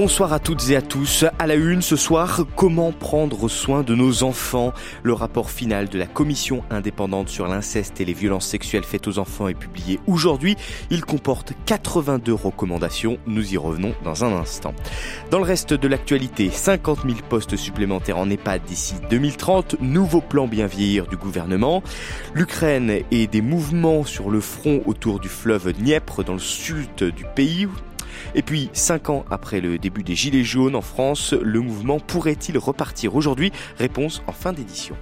Bonsoir à toutes et à tous. À la une ce soir, comment prendre soin de nos enfants? Le rapport final de la commission indépendante sur l'inceste et les violences sexuelles faites aux enfants est publié aujourd'hui. Il comporte 82 recommandations. Nous y revenons dans un instant. Dans le reste de l'actualité, 50 000 postes supplémentaires en EHPAD d'ici 2030. Nouveau plan bien vieillir du gouvernement. L'Ukraine et des mouvements sur le front autour du fleuve Dniepr dans le sud du pays et puis, cinq ans après le début des Gilets jaunes en France, le mouvement pourrait-il repartir aujourd'hui? Réponse en fin d'édition.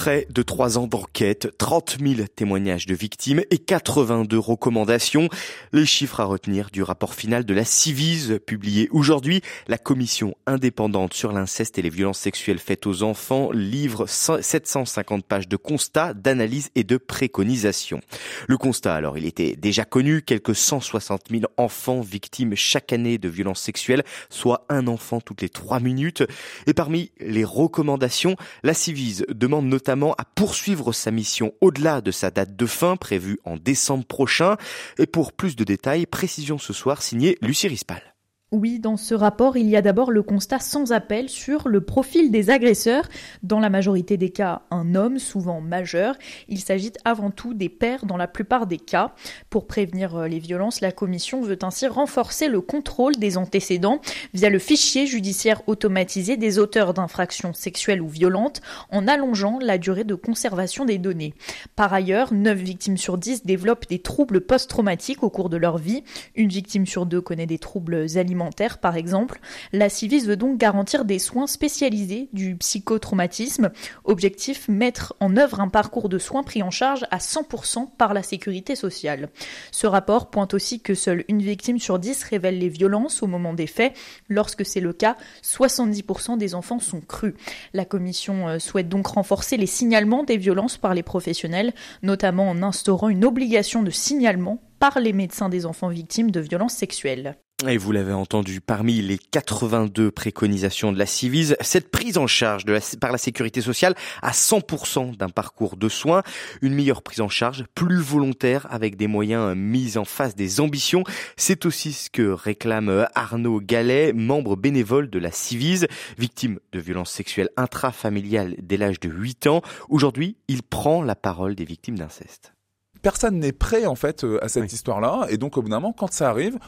Près de trois ans d'enquête, 30 000 témoignages de victimes et 82 recommandations. Les chiffres à retenir du rapport final de la Civise publié aujourd'hui. La commission indépendante sur l'inceste et les violences sexuelles faites aux enfants livre 750 pages de constats, d'analyses et de préconisations. Le constat, alors, il était déjà connu. Quelques 160 000 enfants victimes chaque année de violences sexuelles, soit un enfant toutes les trois minutes. Et parmi les recommandations, la Civise demande notamment à poursuivre sa mission au-delà de sa date de fin prévue en décembre prochain. Et pour plus de détails, précision ce soir signée Lucie Rispal. Oui, dans ce rapport, il y a d'abord le constat sans appel sur le profil des agresseurs. Dans la majorité des cas, un homme, souvent majeur. Il s'agit avant tout des pères dans la plupart des cas. Pour prévenir euh, les violences, la Commission veut ainsi renforcer le contrôle des antécédents via le fichier judiciaire automatisé des auteurs d'infractions sexuelles ou violentes en allongeant la durée de conservation des données. Par ailleurs, 9 victimes sur 10 développent des troubles post-traumatiques au cours de leur vie. Une victime sur deux connaît des troubles alimentaires par exemple. La Civis veut donc garantir des soins spécialisés du psychotraumatisme. Objectif, mettre en œuvre un parcours de soins pris en charge à 100% par la sécurité sociale. Ce rapport pointe aussi que seule une victime sur 10 révèle les violences au moment des faits. Lorsque c'est le cas, 70% des enfants sont crus. La commission euh, souhaite donc renforcer les signalements des violences par les professionnels, notamment en instaurant une obligation de signalement par les médecins des enfants victimes de violences sexuelles. Et vous l'avez entendu, parmi les 82 préconisations de la Civise, cette prise en charge de la, par la sécurité sociale à 100% d'un parcours de soins, une meilleure prise en charge, plus volontaire, avec des moyens mis en face des ambitions, c'est aussi ce que réclame Arnaud Gallet, membre bénévole de la Civise, victime de violences sexuelles intrafamiliales dès l'âge de 8 ans. Aujourd'hui, il prend la parole des victimes d'inceste. Personne n'est prêt en fait euh, à cette histoire-là, et donc au bout d'un moment, quand ça arrive,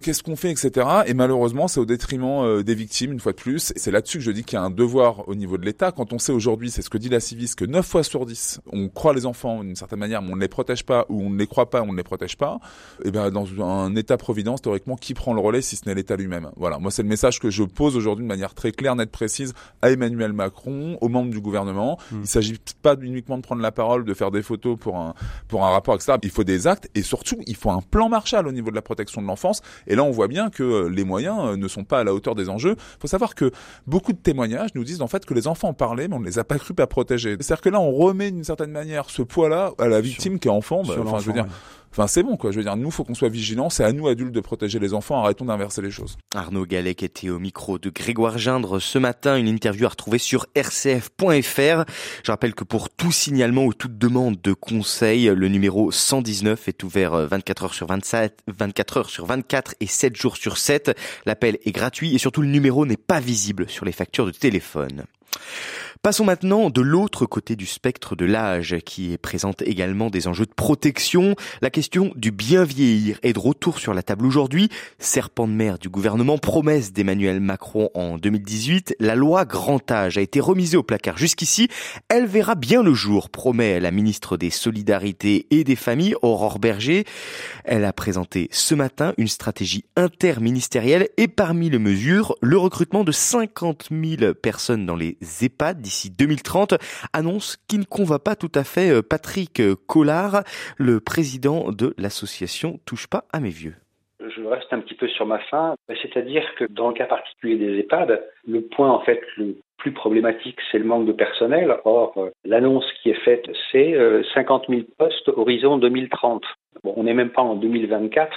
qu'est-ce qu'on fait, etc. Et malheureusement, c'est au détriment euh, des victimes, une fois de plus. C'est là-dessus que je dis qu'il y a un devoir au niveau de l'État. Quand on sait aujourd'hui, c'est ce que dit la Civis, que 9 fois sur 10, on croit les enfants d'une certaine manière, mais on ne les protège pas, ou on ne les croit pas, on ne les protège pas. Et eh ben dans un État-providence, théoriquement, qui prend le relais si ce n'est l'État lui-même? Voilà, moi c'est le message que je pose aujourd'hui de manière très claire, nette, précise à Emmanuel Macron, aux membres du gouvernement. Mmh. Il s'agit pas uniquement de prendre la parole, de faire des photos pour un pour un rapport, etc. Il faut des actes et surtout, il faut un plan Marshall au niveau de la protection de l'enfance et là, on voit bien que les moyens euh, ne sont pas à la hauteur des enjeux. Il faut savoir que beaucoup de témoignages nous disent en fait que les enfants parlaient, mais on ne les a pas cru pas protéger. C'est-à-dire que là, on remet d'une certaine manière ce poids-là à la victime qui est enfant. Bah, enfin, je veux dire. Enfin, c'est bon, quoi. Je veux dire, nous, faut qu'on soit vigilants. C'est à nous, adultes, de protéger les enfants. Arrêtons d'inverser les choses. Arnaud Gallet était au micro de Grégoire Gindre ce matin. Une interview à retrouver sur rcf.fr. Je rappelle que pour tout signalement ou toute demande de conseil, le numéro 119 est ouvert 24 euh, heures sur 27, 24 heures sur 24 et 7 jours sur 7. L'appel est gratuit et surtout le numéro n'est pas visible sur les factures de téléphone. Passons maintenant de l'autre côté du spectre de l'âge qui présente également des enjeux de protection. La question du bien vieillir est de retour sur la table aujourd'hui. Serpent de mer du gouvernement, promesse d'Emmanuel Macron en 2018, la loi grand âge a été remisée au placard jusqu'ici. Elle verra bien le jour, promet la ministre des Solidarités et des Familles, Aurore Berger. Elle a présenté ce matin une stratégie interministérielle et parmi les mesures, le recrutement de 50 000 personnes dans les EHPAD d'ici 2030, annonce qui ne convainc pas tout à fait euh, Patrick Collard, le président de l'association Touche pas à mes vieux je reste un petit peu sur ma fin, c'est-à-dire que dans le cas particulier des EHPAD, le point en fait le plus problématique, c'est le manque de personnel. Or, euh, l'annonce qui est faite, c'est 50 euh, 000 postes horizon 2030. on n'est même pas en 2024,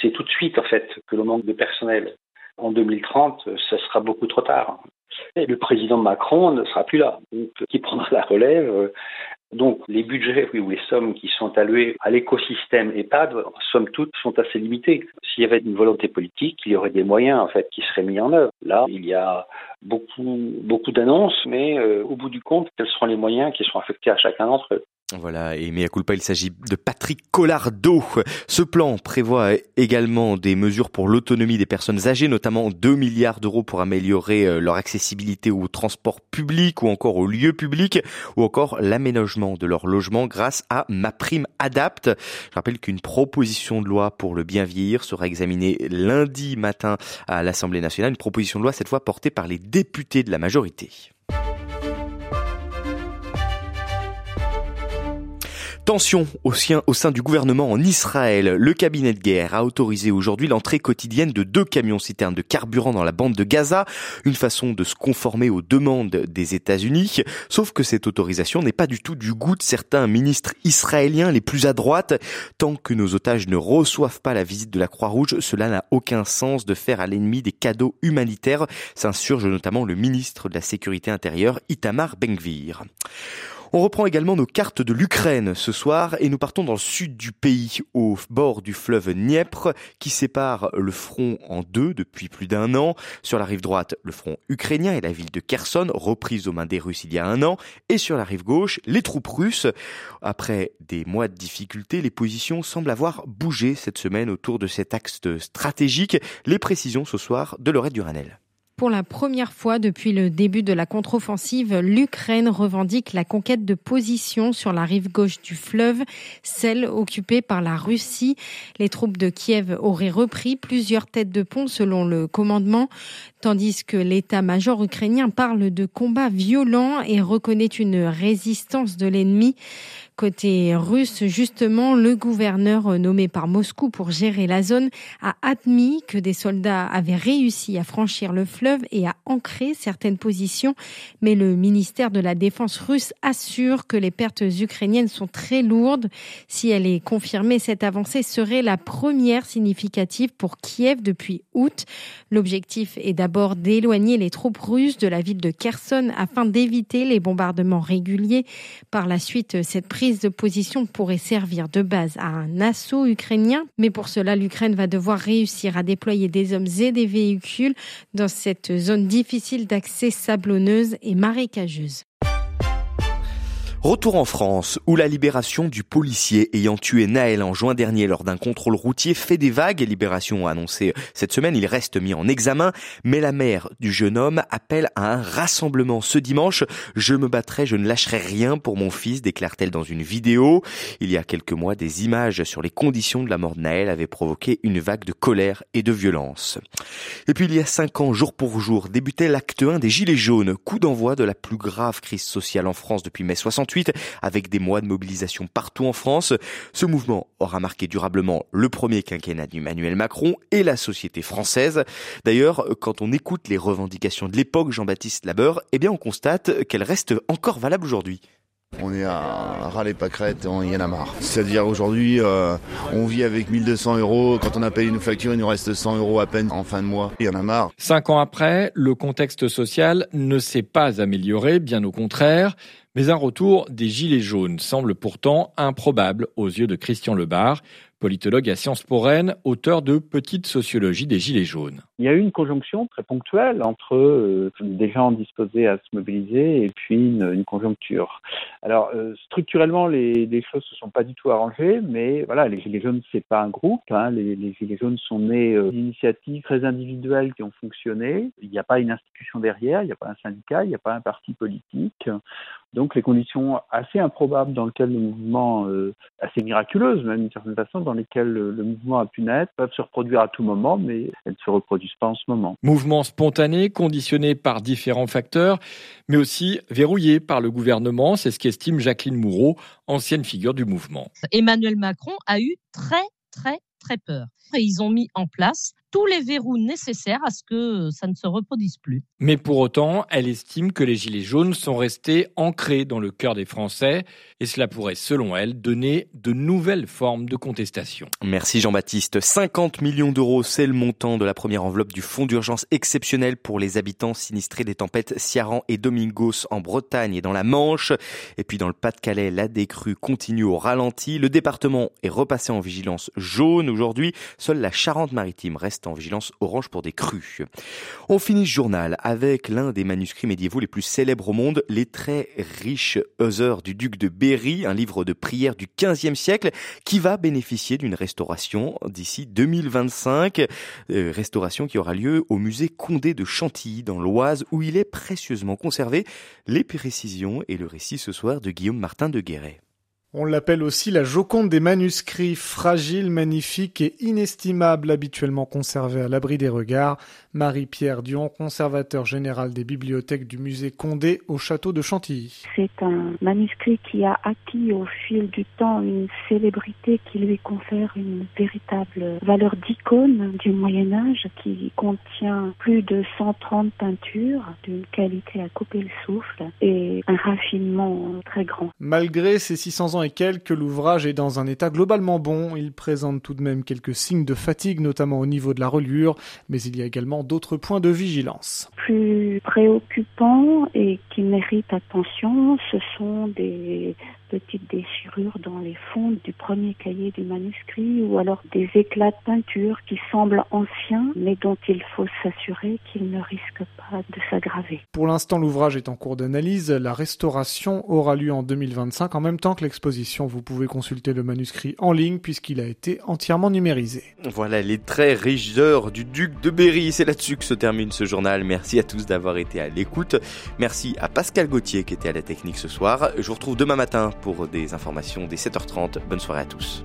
c'est tout de suite en fait que le manque de personnel. En 2030, ça sera beaucoup trop tard. Le président Macron ne sera plus là. Donc, qui prendra la relève donc les budgets ou les sommes qui sont allouées à l'écosystème EHPAD, somme toute, sont assez limitées. S'il y avait une volonté politique, il y aurait des moyens en fait qui seraient mis en œuvre. Là, il y a beaucoup beaucoup d'annonces, mais euh, au bout du compte, quels seront les moyens qui seront affectés à chacun d'entre eux? Voilà, et mea culpa, il s'agit de Patrick Collardo. Ce plan prévoit également des mesures pour l'autonomie des personnes âgées, notamment 2 milliards d'euros pour améliorer euh, leur accessibilité au transport public ou encore aux lieux publics, ou encore l'aménagement de leur logement grâce à Ma Prime Adapt. Je rappelle qu'une proposition de loi pour le bien vieillir sera examinée lundi matin à l'Assemblée nationale, une proposition de loi cette fois portée par les députés de la majorité. Tension au sein, du gouvernement en Israël. Le cabinet de guerre a autorisé aujourd'hui l'entrée quotidienne de deux camions citernes de carburant dans la bande de Gaza, une façon de se conformer aux demandes des États-Unis. Sauf que cette autorisation n'est pas du tout du goût de certains ministres israéliens les plus à droite. Tant que nos otages ne reçoivent pas la visite de la Croix-Rouge, cela n'a aucun sens de faire à l'ennemi des cadeaux humanitaires, s'insurge notamment le ministre de la Sécurité intérieure, Itamar Ben-Gvir. On reprend également nos cartes de l'Ukraine ce soir et nous partons dans le sud du pays, au bord du fleuve Dniepr, qui sépare le front en deux depuis plus d'un an. Sur la rive droite, le front ukrainien et la ville de Kherson, reprise aux mains des Russes il y a un an. Et sur la rive gauche, les troupes russes. Après des mois de difficultés, les positions semblent avoir bougé cette semaine autour de cet axe stratégique. Les précisions ce soir de Lorette Duranel. Pour la première fois depuis le début de la contre-offensive, l'Ukraine revendique la conquête de positions sur la rive gauche du fleuve, celle occupée par la Russie. Les troupes de Kiev auraient repris plusieurs têtes de pont selon le commandement, tandis que l'état-major ukrainien parle de combats violents et reconnaît une résistance de l'ennemi. Côté russe, justement, le gouverneur nommé par Moscou pour gérer la zone a admis que des soldats avaient réussi à franchir le fleuve et à ancrer certaines positions, mais le ministère de la Défense russe assure que les pertes ukrainiennes sont très lourdes. Si elle est confirmée, cette avancée serait la première significative pour Kiev depuis août. L'objectif est d'abord d'éloigner les troupes russes de la ville de Kherson afin d'éviter les bombardements réguliers. Par la suite, cette prise de position pourrait servir de base à un assaut ukrainien, mais pour cela, l'Ukraine va devoir réussir à déployer des hommes et des véhicules dans cette zone difficile d'accès sablonneuse et marécageuse. Retour en France, où la libération du policier ayant tué Naël en juin dernier lors d'un contrôle routier fait des vagues. Libération a annoncé cette semaine, il reste mis en examen, mais la mère du jeune homme appelle à un rassemblement ce dimanche. Je me battrai, je ne lâcherai rien pour mon fils, déclare-t-elle dans une vidéo. Il y a quelques mois, des images sur les conditions de la mort de Naël avaient provoqué une vague de colère et de violence. Et puis il y a cinq ans, jour pour jour, débutait l'acte 1 des Gilets jaunes, coup d'envoi de la plus grave crise sociale en France depuis mai 60 avec des mois de mobilisation partout en France. Ce mouvement aura marqué durablement le premier quinquennat d'Emmanuel Macron et la société française. D'ailleurs, quand on écoute les revendications de l'époque Jean-Baptiste Labeur, eh bien on constate qu'elles restent encore valables aujourd'hui. On est à râler pâquerette, il y en a marre. C'est-à-dire aujourd'hui, euh, on vit avec 1200 euros. Quand on a payé une facture, il nous reste 100 euros à peine en fin de mois. Il y en a marre. Cinq ans après, le contexte social ne s'est pas amélioré, bien au contraire. Mais un retour des Gilets jaunes semble pourtant improbable aux yeux de Christian Lebar, politologue à Sciences Po Rennes, auteur de Petite sociologie des Gilets jaunes. Il y a eu une conjonction très ponctuelle entre euh, des gens disposés à se mobiliser et puis une, conjoncture. Alors euh, structurellement, les, choses se sont pas du tout arrangées, mais voilà, les Gilets jaunes c'est pas un groupe. Hein. Les, les, Gilets jaunes sont nés euh, d'initiatives très individuelles qui ont fonctionné. Il n'y a pas une institution derrière, il n'y a pas un syndicat, il n'y a pas un parti politique. Donc les conditions assez improbables dans lesquelles le mouvement, euh, assez miraculeuses même d'une certaine façon, dans lesquelles le, le, mouvement a pu naître, peuvent se reproduire à tout moment, mais elles ne se reproduisent pas en ce moment. Mouvement spontané, conditionné par différents facteurs, mais aussi verrouillé par le gouvernement, c'est ce qu'estime Jacqueline Moureau, ancienne figure du mouvement. Emmanuel Macron a eu très très très peur. Et ils ont mis en place tous les verrous nécessaires à ce que ça ne se reproduise plus. Mais pour autant, elle estime que les Gilets jaunes sont restés ancrés dans le cœur des Français et cela pourrait, selon elle, donner de nouvelles formes de contestation. Merci Jean-Baptiste. 50 millions d'euros, c'est le montant de la première enveloppe du fonds d'urgence exceptionnel pour les habitants sinistrés des tempêtes Ciaran et Domingos en Bretagne et dans la Manche. Et puis dans le Pas-de-Calais, la décrue continue au ralenti. Le département est repassé en vigilance jaune aujourd'hui. Seule la Charente-Maritime reste en vigilance orange pour des crues. On finit ce journal avec l'un des manuscrits médiévaux les plus célèbres au monde, les très riches Heures du duc de Berry, un livre de prière du XVe siècle qui va bénéficier d'une restauration d'ici 2025. Euh, restauration qui aura lieu au musée Condé de Chantilly dans l'Oise où il est précieusement conservé. Les précisions et le récit ce soir de Guillaume Martin de Guéret. On l'appelle aussi la Joconde des manuscrits, fragile, magnifique et inestimable, habituellement conservée à l'abri des regards. Marie-Pierre Dion, conservateur général des bibliothèques du musée Condé au château de Chantilly. C'est un manuscrit qui a acquis au fil du temps une célébrité qui lui confère une véritable valeur d'icône du Moyen Âge qui contient plus de 130 peintures d'une qualité à couper le souffle et un raffinement très grand. Malgré ses 600 ans et quelques, l'ouvrage est dans un état globalement bon. Il présente tout de même quelques signes de fatigue, notamment au niveau de la reliure, mais il y a également d'autres points de vigilance. Plus préoccupant et qui méritent attention, ce sont des petites déchirures dans les fonds du premier cahier du manuscrit ou alors des éclats de peinture qui semblent anciens mais dont il faut s'assurer qu'ils ne risquent pas de s'aggraver. Pour l'instant, l'ouvrage est en cours d'analyse. La restauration aura lieu en 2025 en même temps que l'exposition. Vous pouvez consulter le manuscrit en ligne puisqu'il a été entièrement numérisé. Voilà les très riches heures du duc de Berry. C'est là-dessus que se termine ce journal. Merci à tous d'avoir été à l'écoute. Merci à Pascal Gauthier qui était à la technique ce soir. Je vous retrouve demain matin pour des informations dès 7h30. Bonne soirée à tous.